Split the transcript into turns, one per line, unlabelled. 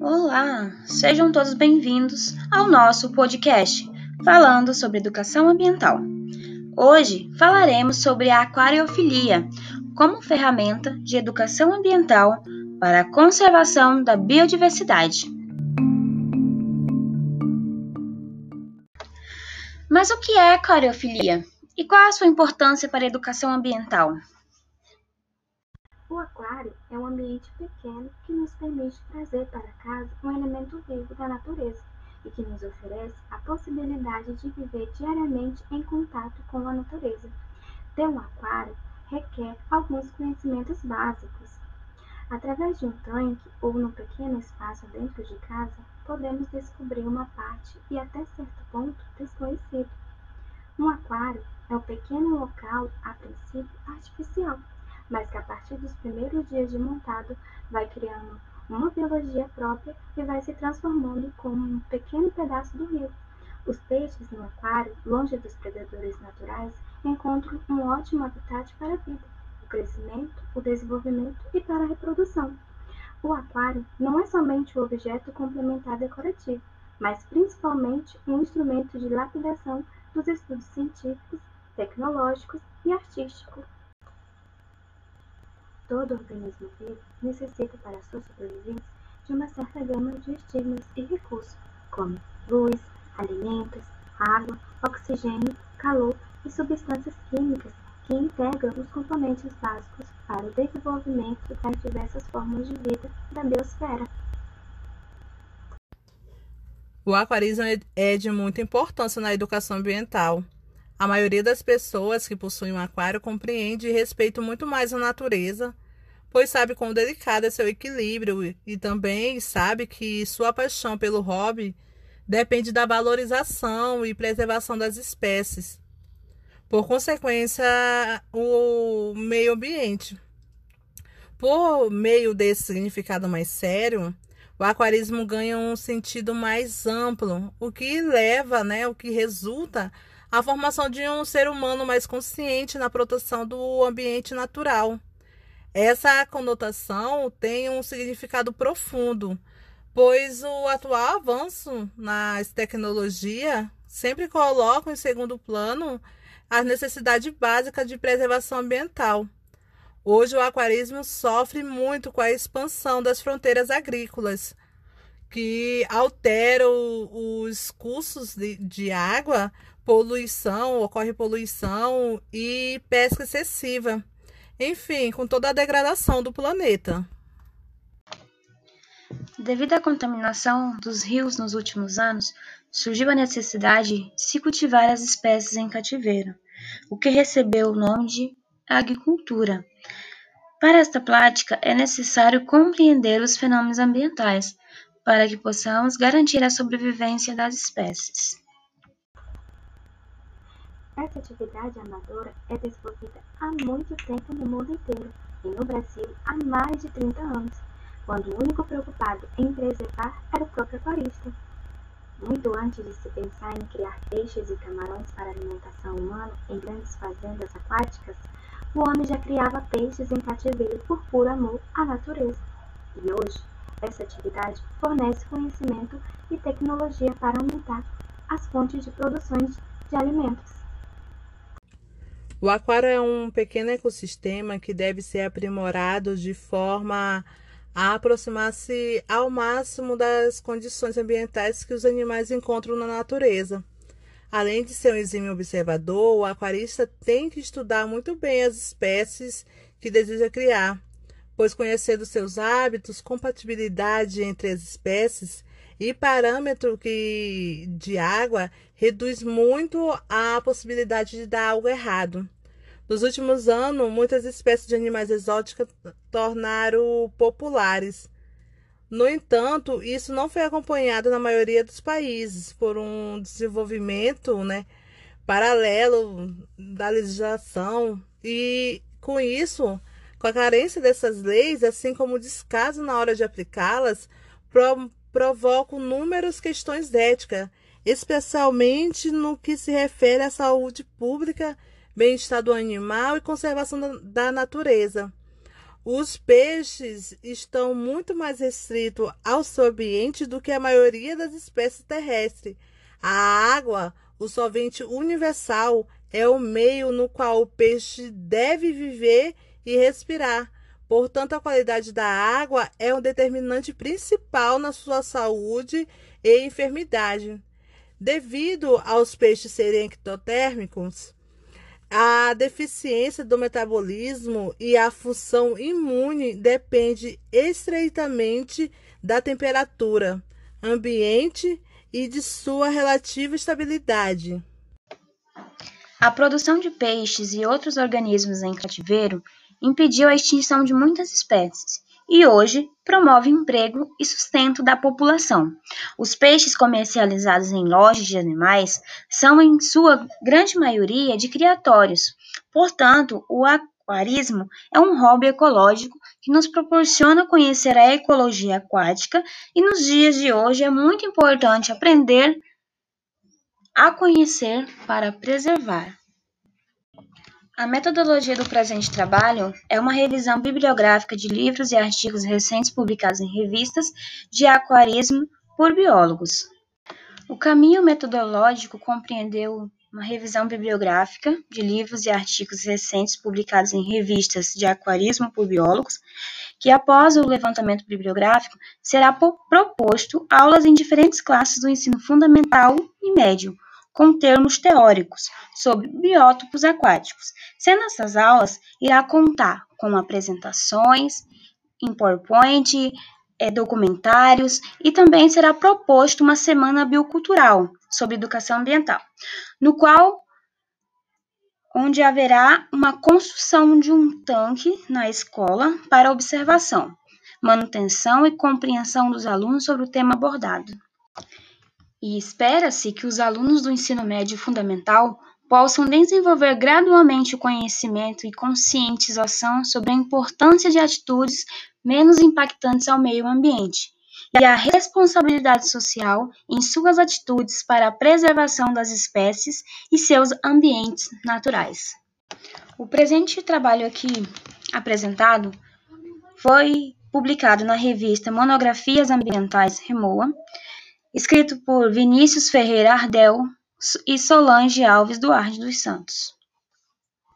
Olá, sejam todos bem-vindos ao nosso podcast falando sobre educação ambiental. Hoje falaremos sobre a aquariofilia como ferramenta de educação ambiental para a conservação da biodiversidade. Mas o que é aquariofilia e qual a sua importância para a educação ambiental?
O aquário é um ambiente pequeno que nos permite trazer para casa um elemento vivo da natureza e que nos oferece a possibilidade de viver diariamente em contato com a natureza. Ter um aquário requer alguns conhecimentos básicos. Através de um tanque ou num pequeno espaço dentro de casa, podemos descobrir uma parte e até certo ponto desconhecido. Um aquário é um pequeno local, a princípio artificial, mas que a partir dos primeiros dias de montado vai criando uma biologia própria e vai se transformando como um pequeno pedaço do rio. Os peixes no aquário, longe dos predadores naturais, encontram um ótimo habitat para a vida, o crescimento, o desenvolvimento e para a reprodução. O aquário não é somente um objeto complementar decorativo, mas principalmente um instrumento de lapidação dos estudos científicos, tecnológicos e artísticos. Todo organismo vivo necessita para sua sobrevivência de uma certa gama de estímulos e recursos, como luz, alimentos, água, oxigênio, calor e substâncias químicas que integram os componentes básicos para o desenvolvimento das diversas formas de vida da biosfera.
O aquarismo é de muita importância na educação ambiental. A maioria das pessoas que possuem um aquário compreende e respeita muito mais a natureza, pois sabe quão delicado é seu equilíbrio e também sabe que sua paixão pelo hobby depende da valorização e preservação das espécies por consequência, o meio ambiente. Por meio desse significado mais sério, o aquarismo ganha um sentido mais amplo, o que leva, né, o que resulta à formação de um ser humano mais consciente na proteção do ambiente natural. Essa conotação tem um significado profundo, pois o atual avanço nas tecnologias sempre coloca em segundo plano a necessidade básica de preservação ambiental. Hoje, o aquarismo sofre muito com a expansão das fronteiras agrícolas, que alteram os cursos de, de água, poluição, ocorre poluição e pesca excessiva. Enfim, com toda a degradação do planeta.
Devido à contaminação dos rios nos últimos anos, surgiu a necessidade de se cultivar as espécies em cativeiro, o que recebeu o nome de agricultura. Para esta prática, é necessário compreender os fenômenos ambientais, para que possamos garantir a sobrevivência das espécies.
Essa atividade amadora é desenvolvida há muito tempo no mundo inteiro e no Brasil há mais de 30 anos, quando o único preocupado em preservar era o próprio aquarista. Muito antes de se pensar em criar peixes e camarões para alimentação humana em grandes fazendas aquáticas, o homem já criava peixes em cativeiro por puro amor à natureza. E hoje, essa atividade fornece conhecimento e tecnologia para aumentar as fontes de produções de alimentos.
O aquário é um pequeno ecossistema que deve ser aprimorado de forma a aproximar-se ao máximo das condições ambientais que os animais encontram na natureza. Além de ser um exímio observador, o aquarista tem que estudar muito bem as espécies que deseja criar, pois conhecendo seus hábitos, compatibilidade entre as espécies e parâmetro que, de água reduz muito a possibilidade de dar algo errado. Nos últimos anos, muitas espécies de animais exóticos tornaram populares. No entanto, isso não foi acompanhado na maioria dos países por um desenvolvimento né, paralelo da legislação e, com isso, com a carência dessas leis, assim como o descaso na hora de aplicá-las, pro provocam inúmeras questões éticas, especialmente no que se refere à saúde pública bem-estar do animal e conservação da natureza. Os peixes estão muito mais restritos ao seu ambiente do que a maioria das espécies terrestres. A água, o solvente universal, é o meio no qual o peixe deve viver e respirar. Portanto, a qualidade da água é um determinante principal na sua saúde e enfermidade. Devido aos peixes serem ectotérmicos, a deficiência do metabolismo e a função imune depende estreitamente da temperatura, ambiente e de sua relativa estabilidade.
A produção de peixes e outros organismos em cativeiro impediu a extinção de muitas espécies e hoje promove emprego e sustento da população. Os peixes comercializados em lojas de animais são, em sua grande maioria, de criatórios. Portanto, o aquarismo é um hobby ecológico que nos proporciona conhecer a ecologia aquática e nos dias de hoje é muito importante aprender a conhecer para preservar. A metodologia do presente trabalho é uma revisão bibliográfica de livros e artigos recentes publicados em revistas de aquarismo por biólogos. O caminho metodológico compreendeu uma revisão bibliográfica de livros e artigos recentes publicados em revistas de aquarismo por biólogos, que após o levantamento bibliográfico será proposto aulas em diferentes classes do ensino fundamental e médio, com termos teóricos sobre biótopos aquáticos, sendo essas aulas irá contar com apresentações em PowerPoint, é, documentários e também será proposto uma semana biocultural sobre educação ambiental, no qual onde haverá uma construção de um tanque na escola para observação, manutenção e compreensão dos alunos sobre o tema abordado e espera-se que os alunos do ensino médio fundamental possam desenvolver gradualmente o conhecimento e conscientização sobre a importância de atitudes menos impactantes ao meio ambiente e a responsabilidade social em suas atitudes para a preservação das espécies e seus ambientes naturais. O presente trabalho aqui apresentado foi publicado na revista Monografias Ambientais Remoa, escrito por Vinícius Ferreira Ardel e Solange Alves Duarte dos Santos.